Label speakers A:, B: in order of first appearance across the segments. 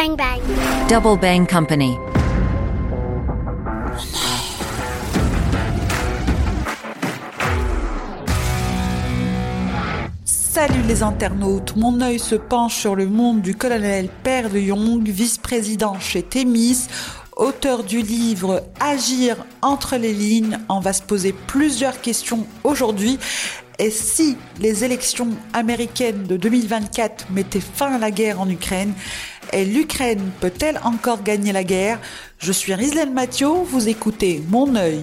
A: Bang bang.
B: Double Bang Company.
C: Salut les internautes, mon œil se penche sur le monde du colonel Père de Young, vice-président chez Thémis, auteur du livre Agir entre les lignes. On va se poser plusieurs questions aujourd'hui. Et si les élections américaines de 2024 mettaient fin à la guerre en Ukraine Et l'Ukraine peut-elle encore gagner la guerre? Je suis Rislaine Mathieu, vous écoutez Mon œil.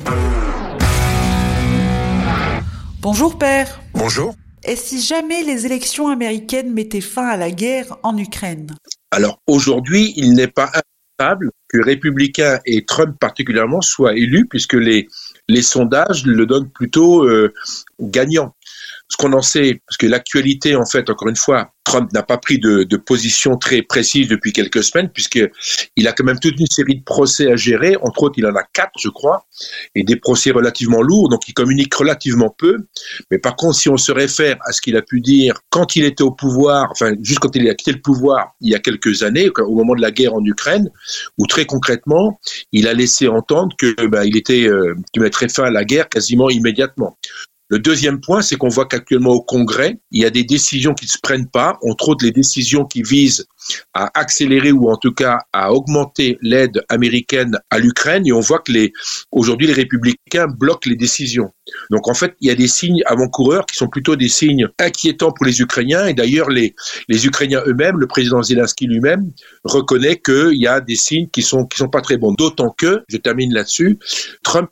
C: Bonjour père.
D: Bonjour.
C: Et si jamais les élections américaines mettaient fin à la guerre en Ukraine?
D: Alors aujourd'hui, il n'est pas impossible que républicains et Trump particulièrement soient élus puisque les, les sondages le donnent plutôt euh, gagnant ce qu'on en sait, parce que l'actualité, en fait, encore une fois, Trump n'a pas pris de, position très précise depuis quelques semaines, puisqu'il a quand même toute une série de procès à gérer. Entre autres, il en a quatre, je crois, et des procès relativement lourds, donc il communique relativement peu. Mais par contre, si on se réfère à ce qu'il a pu dire quand il était au pouvoir, enfin, juste quand il a quitté le pouvoir il y a quelques années, au moment de la guerre en Ukraine, où très concrètement, il a laissé entendre que bah, il était, euh, qu'il mettrait fin à la guerre quasiment immédiatement. Le deuxième point, c'est qu'on voit qu'actuellement au Congrès, il y a des décisions qui ne se prennent pas, entre autres les décisions qui visent à accélérer ou en tout cas à augmenter l'aide américaine à l'Ukraine et on voit que les aujourd'hui les républicains bloquent les décisions. Donc en fait, il y a des signes avant-coureurs qui sont plutôt des signes inquiétants pour les Ukrainiens et d'ailleurs les les Ukrainiens eux-mêmes, le président Zelensky lui-même reconnaît qu'il y a des signes qui sont qui sont pas très bons. D'autant que, je termine là-dessus, Trump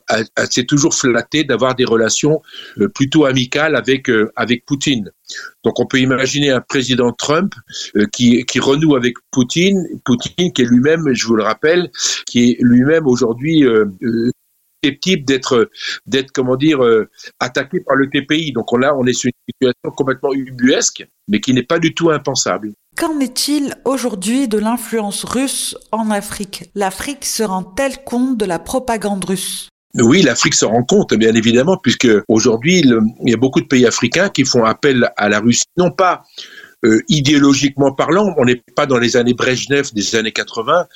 D: s'est toujours flatté d'avoir des relations euh, plutôt amicales avec euh, avec Poutine. Donc on peut imaginer un président Trump euh, qui, renoue avec Poutine, Poutine qui est lui-même, je vous le rappelle, qui est lui-même aujourd'hui euh, euh susceptible d'être d'être euh, attaqué par le TPI. Donc on, là on est sur une situation complètement ubuesque, mais qui n'est pas du tout impensable.
C: Qu'en est-il aujourd'hui de l'influence russe en Afrique? L'Afrique se rend-elle compte de la propagande russe?
D: Oui, l'Afrique se rend compte, bien évidemment, puisque aujourd'hui, il y a beaucoup de pays africains qui font appel à la Russie, non pas euh, idéologiquement parlant, on n'est pas dans les années Brejnev des années 80,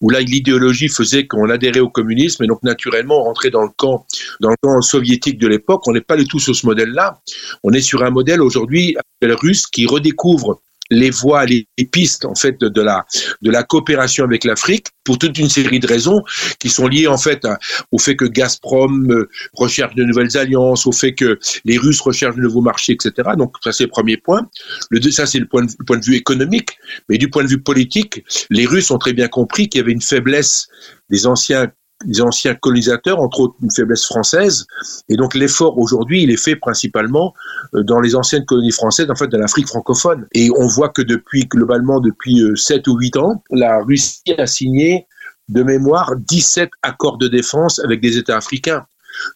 D: où là l'idéologie faisait qu'on adhérait au communisme et donc naturellement on rentrait dans le camp, dans le camp soviétique de l'époque. On n'est pas du tout sur ce modèle-là. On est sur un modèle aujourd'hui russe qui redécouvre les voies, les, pistes en fait de, la de la coopération avec l'Afrique pour toute une série de raisons qui sont liées en fait au fait que Gazprom euh, recherche de nouvelles alliances, au fait que les Russes recherchent de nouveaux marchés, etc. Donc ça c'est le premier point. Le deux, ça c'est le point de, point de vue économique, mais du point de vue politique, les Russes ont très bien compris qu'il y avait une faiblesse des anciens des anciens colonisateurs, entre autres une faiblesse française. Et donc l'effort aujourd'hui, il est fait principalement euh, dans les anciennes colonies françaises, en fait, de l'Afrique francophone. Et on voit que depuis, globalement, depuis 7 euh, ou 8 ans, la Russie a signé de mémoire 17 accords de défense avec des États africains.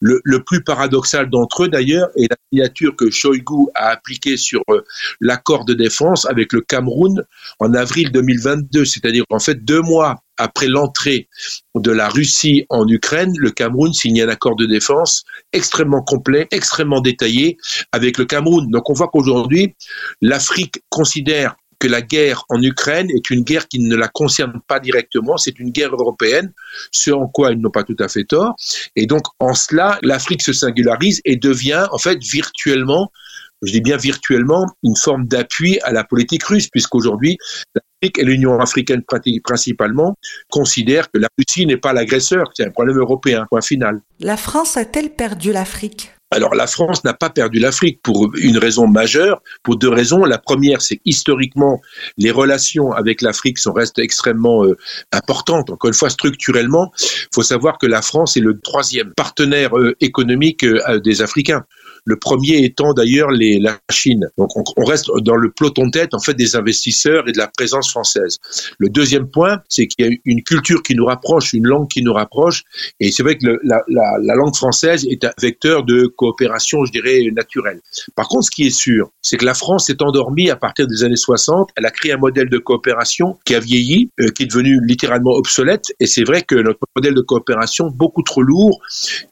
D: Le, plus paradoxal d'entre eux, d'ailleurs, est la signature que Shoigu a appliquée sur euh, l'accord de défense avec le Cameroun en avril 2022, c'est-à-dire en fait deux mois après l'entrée de la Russie en Ukraine, le Cameroun signe un accord de défense extrêmement complet, extrêmement détaillé avec le Cameroun. Donc on voit qu'aujourd'hui, l'Afrique considère que la guerre en Ukraine est une guerre qui ne la concerne pas directement, c'est une guerre européenne, ce en quoi ils n'ont pas tout à fait tort. Et donc, en cela, l'Afrique se singularise et devient, en fait, virtuellement, je dis bien virtuellement, une forme d'appui à la politique russe, puisqu'aujourd'hui, l'Afrique et l'Union africaine principalement considèrent que la Russie n'est pas l'agresseur, c'est un problème européen, point final.
C: La France a-t-elle perdu l'Afrique?
D: Alors la France n'a pas perdu l'Afrique pour une raison majeure, pour deux raisons. La première, c'est historiquement, les relations avec l'Afrique sont restent extrêmement euh, importantes. Encore une fois, structurellement, il faut savoir que la France est le troisième partenaire euh, économique euh, des Africains. Le premier étant d'ailleurs la Chine. Donc on, reste dans le peloton tête en fait des investisseurs et de la présence française. Le deuxième point, c'est qu'il y a une culture qui nous rapproche, une langue qui nous rapproche, et c'est vrai que la, langue française est un vecteur de coopération, je dirais, naturelle. Par contre, ce qui est sûr, c'est que la France s'est endormie à partir des années 60. Elle a créé un modèle de coopération qui a vieilli, euh, qui est devenu littéralement obsolète, et c'est vrai que notre modèle de coopération beaucoup trop lourd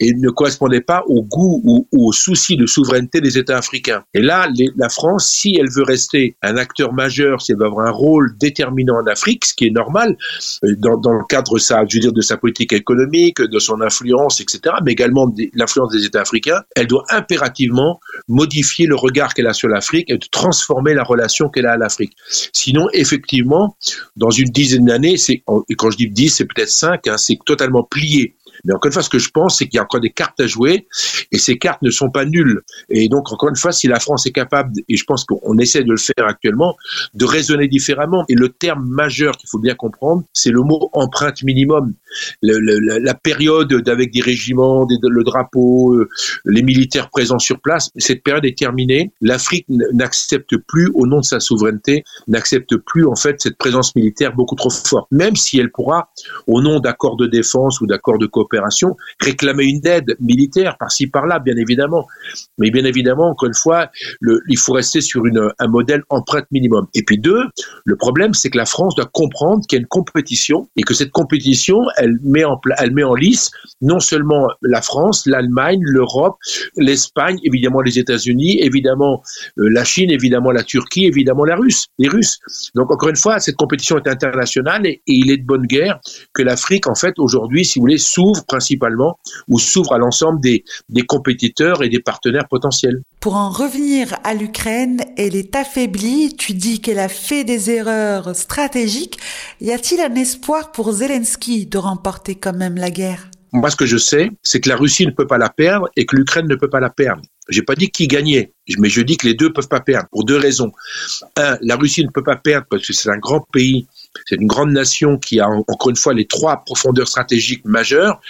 D: et ne correspondait pas au goût ou, ou au souci de souveraineté des États africains. Et là, la France, si elle veut rester un acteur majeur, si elle veut avoir un rôle déterminant en Afrique, ce qui est normal euh, dans, le cadre de sa politique économique, de son influence, etc., mais également de l'influence des États africains, elle doit impérativement modifier le regard qu'elle a sur l'Afrique et de transformer la relation qu'elle a à l'Afrique. Sinon, effectivement, dans une dizaine d'années, et quand je dis 10, c'est peut-être 5, hein, c'est totalement plié. Mais encore une fois, ce que je pense, c'est qu'il y a encore des cartes à jouer et ces cartes ne sont pas nulles. Et donc, encore une fois, si la France est capable, et je pense qu'on essaie de le faire actuellement, de raisonner différemment. Et le terme majeur qu'il faut bien comprendre, c'est le mot empreinte minimum. la période avec des régiments, le drapeau, euh, les militaires présents sur place, cette période est terminée. L'Afrique n'accepte plus, au nom de sa souveraineté, n'accepte plus en fait cette présence militaire beaucoup trop forte. Même si elle pourra, au nom d'accords de défense ou d'accords de coopération, réclamer une aide militaire par-ci par-là, bien évidemment. Mais bien évidemment, encore une fois, il faut rester sur un modèle empreinte minimum. Et puis deux, le problème, c'est que la France doit comprendre qu'il y a une compétition et que cette compétition, elle met en, elle met en lice non seulement la France, l'Allemagne, l'Europe, l'Espagne, évidemment les États-Unis, évidemment euh, la Chine, évidemment la Turquie, évidemment la Russe, les Russes. Donc encore une fois, cette compétition est internationale et, il est de bonne guerre que l'Afrique, en fait, aujourd'hui, si vous voulez, s'ouvre principalement ou s'ouvre à l'ensemble des, des compétiteurs et des partenaires potentiels.
C: Pour en revenir à l'Ukraine, elle est affaiblie. Tu dis qu'elle a fait des erreurs stratégiques. Y a-t-il un espoir pour Zelensky de remporter quand même la guerre?
D: Moi, ce que je sais, c'est que la Russie ne peut pas la perdre et que l'Ukraine ne peut pas la perdre. J'ai pas dit qui gagnait, mais je dis que les deux peuvent pas perdre pour deux raisons. Un, la Russie ne peut pas perdre parce que c'est un grand pays c'est une grande nation qui a encore une fois les trois profondeurs stratégiques majeures,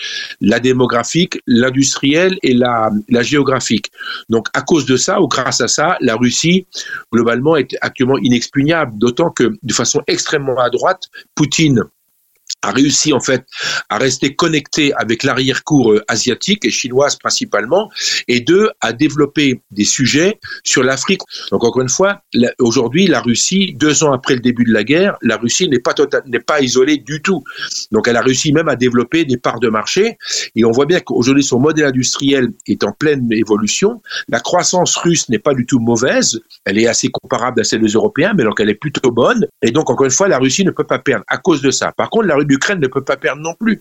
D: la démographique, l'industrielle et la, la géographique. Donc à cause de ça, ou grâce à ça, la Russie, globalement, est actuellement inexpugnable, d'autant que de façon extrêmement à droite, Poutine a réussi en fait à rester connecté avec l'arrière-cour euh, asiatique et chinoise principalement, et deux, à développer des sujets sur l'Afrique. Donc encore une fois, aujourd'hui, la Russie, deux ans après le début de la guerre, la Russie n'est pas n'est pas isolée du tout. Donc elle a réussi même à développer des parts de marché, et on voit bien qu'aujourd'hui son modèle industriel est en pleine évolution. La croissance russe n'est pas du tout mauvaise, elle est assez comparable à celle des Européens, mais donc elle est plutôt bonne. Et donc encore une fois, la Russie ne peut pas perdre à cause de ça. Par contre, la l'Ukraine ne peut pas perdre non plus.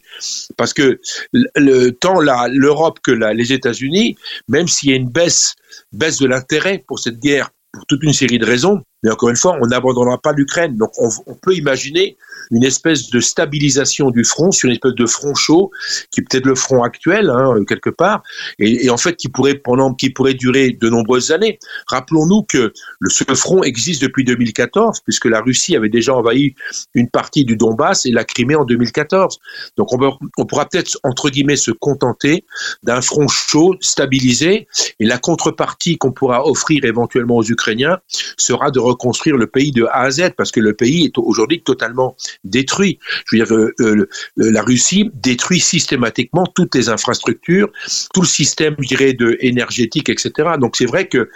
D: Parce que le, tant l'Europe que les États-Unis, même s'il y a une baisse, baisse de l'intérêt pour cette guerre, pour toute une série de raisons, mais encore une fois, on n'abandonnera pas l'Ukraine. Donc on, peut imaginer une espèce de stabilisation du front sur une espèce de front chaud qui peut être le front actuel hein, quelque part et, en fait qui pourrait pendant qui pourrait durer de nombreuses années. Rappelons-nous que ce front existe depuis 2014 puisque la Russie avait déjà envahi une partie du Donbass et la Crimée en 2014. Donc on, on pourra peut-être entre guillemets se contenter d'un front chaud stabilisé et la contrepartie qu'on pourra offrir éventuellement aux Ukrainiens sera de reconstruire le pays de A à Z parce que le pays est aujourd'hui totalement détruit. Je veux dire, euh, euh, la Russie détruit systématiquement toutes les infrastructures, tout le système, dirais, de énergétique, etc. Donc c'est vrai que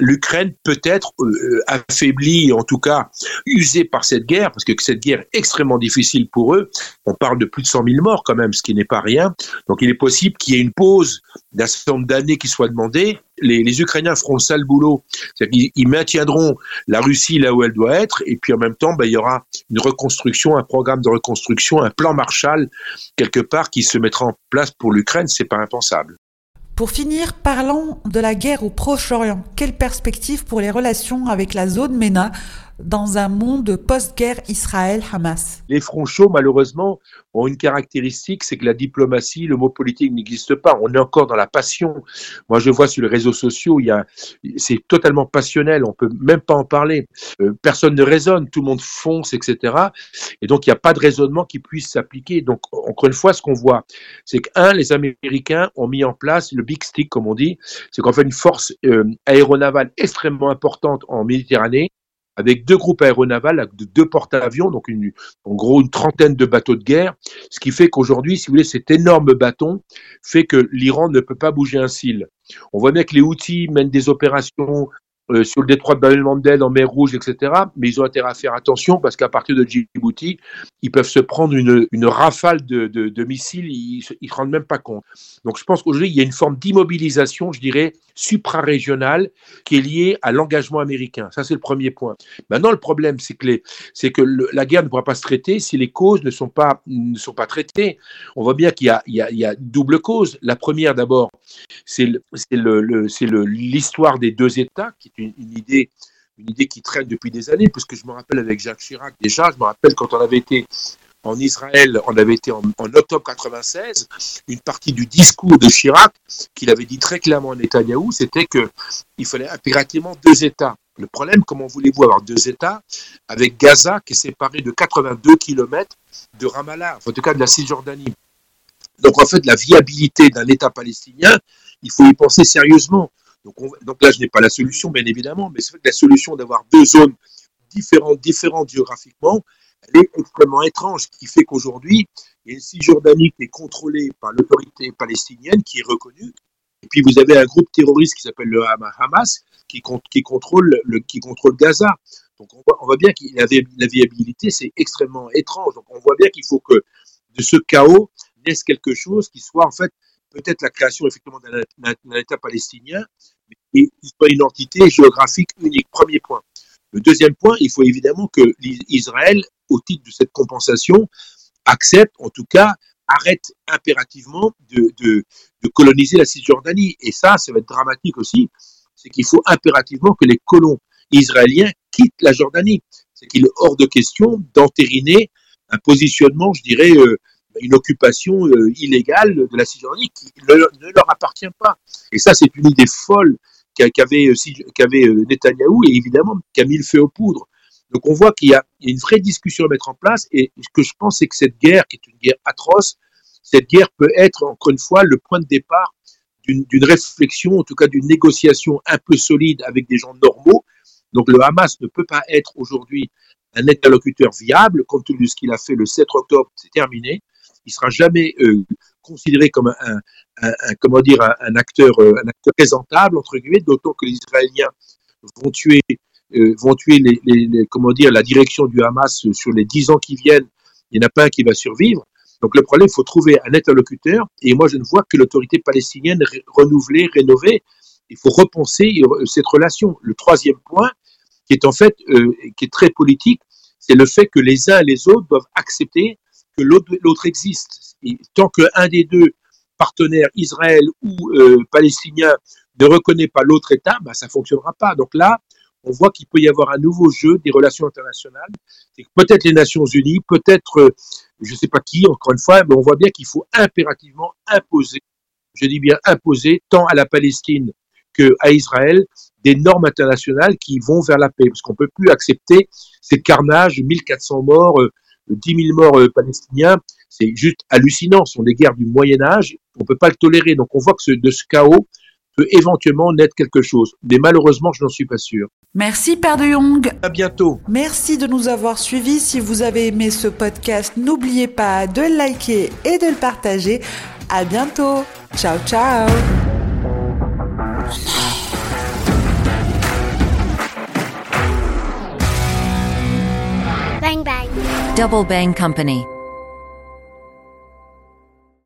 D: l'Ukraine peut être euh, affaiblie, en tout cas usée par cette guerre, parce que cette guerre est extrêmement difficile pour eux. On parle de plus de 100 000 morts quand même, ce qui n'est pas rien. Donc il est possible qu'il y ait une pause d'un certain nombre d'années qui soit demandée les, Ukrainiens feront le sale boulot. Qu'ils maintiendront la Russie là où elle doit être, et puis en même temps, ben, il y aura une reconstruction, un programme de reconstruction, un plan Marshall quelque part qui se mettra en place pour l'Ukraine. C'est pas impensable.
C: Pour finir, parlons de la guerre au Proche-Orient. Quelle perspective pour les relations avec la zone MENA? Dans un monde post-guerre Israël-Hamas
D: Les fronts chauds, malheureusement, ont une caractéristique, c'est que la diplomatie, le mot politique n'existe pas. On est encore dans la passion. Moi, je vois sur les réseaux sociaux, il y a, c'est totalement passionnel. On peut même pas en parler. Euh, personne ne raisonne, tout le monde fonce, etc. Et donc, il n'y a pas de raisonnement qui puisse s'appliquer. Donc, encore une fois, ce qu'on voit, c'est qu'un, les Américains ont mis en place le big stick, comme on dit, c'est qu'on fait une force euh, aéronavale extrêmement importante en Méditerranée avec deux groupes aéronavals, deux porte-avions, donc une, en gros une trentaine de bateaux de guerre, ce qui fait qu'aujourd'hui, si vous voulez, cet énorme bâton fait que l'Iran ne peut pas bouger un cil. On voit bien que les outils mènent des opérations euh, sur le détroit de Bab mandel en mer Rouge, etc. Mais ils ont intérêt à faire attention parce qu'à partir de Djibouti, ils peuvent se prendre une, une rafale de, de, missiles, ils ne se rendent même pas compte. Donc je pense qu'aujourd'hui, il y a une forme d'immobilisation, je dirais, suprarégionale qui est liée à l'engagement américain. Ça, c'est le premier point. Maintenant, le problème, c'est que, les, que la guerre ne pourra pas se traiter si les causes ne sont pas, ne sont pas traitées. On voit bien qu'il y a, il y double cause. La première, d'abord, c'est, le, c'est le, l'histoire des deux États, qui une, idée une idée qui traîne depuis des années, parce que je me rappelle avec Jacques Chirac, déjà, je me rappelle quand on avait été en Israël, on avait été en, octobre 96, une partie du discours de Chirac, qu'il avait dit très clairement à Netanyahou, c'était qu'il fallait impérativement deux États. Le problème, comment voulez-vous avoir deux États avec Gaza qui est séparé de 82 km de Ramallah, en tout cas de la Cisjordanie? Donc en fait, la viabilité d'un État palestinien, il faut y penser sérieusement. Donc, là, je n'ai pas la solution, bien évidemment, mais c'est vrai que la solution d'avoir deux zones différentes, différentes géographiquement, est extrêmement étrange, ce qui fait qu'aujourd'hui, il y a une Cisjordanie qui est contrôlée par l'autorité palestinienne, qui est reconnue, et puis vous avez un groupe terroriste qui s'appelle le Hamas, qui, contrôle, le, Gaza. Donc on voit, on voit bien que la, la viabilité, c'est extrêmement étrange. Donc on voit bien qu'il faut que de ce chaos naisse quelque chose qui soit en fait peut-être la création effectivement d'un État palestinien, qui soit une entité géographique unique. Premier point. Le deuxième point, il faut évidemment que Israël, au titre de cette compensation, accepte, en tout cas, arrête impérativement de coloniser la Cisjordanie. Et ça, ça va être dramatique aussi, c'est qu'il faut impérativement que les colons israéliens quittent la Jordanie. C'est qu'il est hors de question d'entériner un positionnement, je dirais, euh, une occupation euh, illégale de la Cisjordanie qui ne, leur appartient pas. Et ça, c'est une idée folle qu'avait qu'avait euh, Netanyahou et évidemment qui a mis le feu aux poudres. Donc on voit qu'il y, a une vraie discussion à mettre en place et ce que je pense, c'est que cette guerre, qui est une guerre atroce, cette guerre peut être, encore une fois, le point de départ d'une réflexion, en tout cas d'une négociation un peu solide avec des gens normaux. Donc le Hamas ne peut pas être aujourd'hui un interlocuteur viable, compte tenu de ce qu'il a fait le 7 octobre, c'est terminé il sera jamais euh, considéré comme un, acteur euh, un présentable entre guillemets d'autant que les Israéliens vont tuer euh, les, comment dire la direction du Hamas sur les dix ans qui viennent. Il n'y en a pas un qui va survivre. Donc le problème il faut trouver un interlocuteur. Et moi je ne vois que l'autorité palestinienne renouvelée rénovée. Il faut repenser cette relation. Le troisième point qui est en fait qui est très politique c'est le fait que les uns et les autres doivent accepter l'autre existe. Et tant qu'un des deux partenaires, Israël ou euh, palestinien, ne reconnaît pas l'autre État, bah, ça ne fonctionnera pas. Donc là, on voit qu'il peut y avoir un nouveau jeu des relations internationales. Peut-être les Nations Unies, peut-être, euh, je ne sais pas qui, encore une fois, mais on voit bien qu'il faut impérativement imposer, je dis bien imposer, tant à la Palestine qu'à Israël, des normes internationales qui vont vers la paix. Parce qu'on ne peut plus accepter ces carnages, 1400 morts, euh, 10 000 morts euh, palestiniens, c'est juste hallucinant. Ce sont des guerres du Moyen Âge. On ne peut pas le tolérer. Donc on voit que de ce chaos peut éventuellement naître quelque chose. Mais malheureusement, je n'en suis pas sûr.
C: Merci Père de Jong.
D: À bientôt.
C: Merci de nous avoir suivis. Si vous avez aimé ce podcast, n'oubliez pas de le liker et de le partager. À bientôt. Ciao ciao.
B: Double Bang Company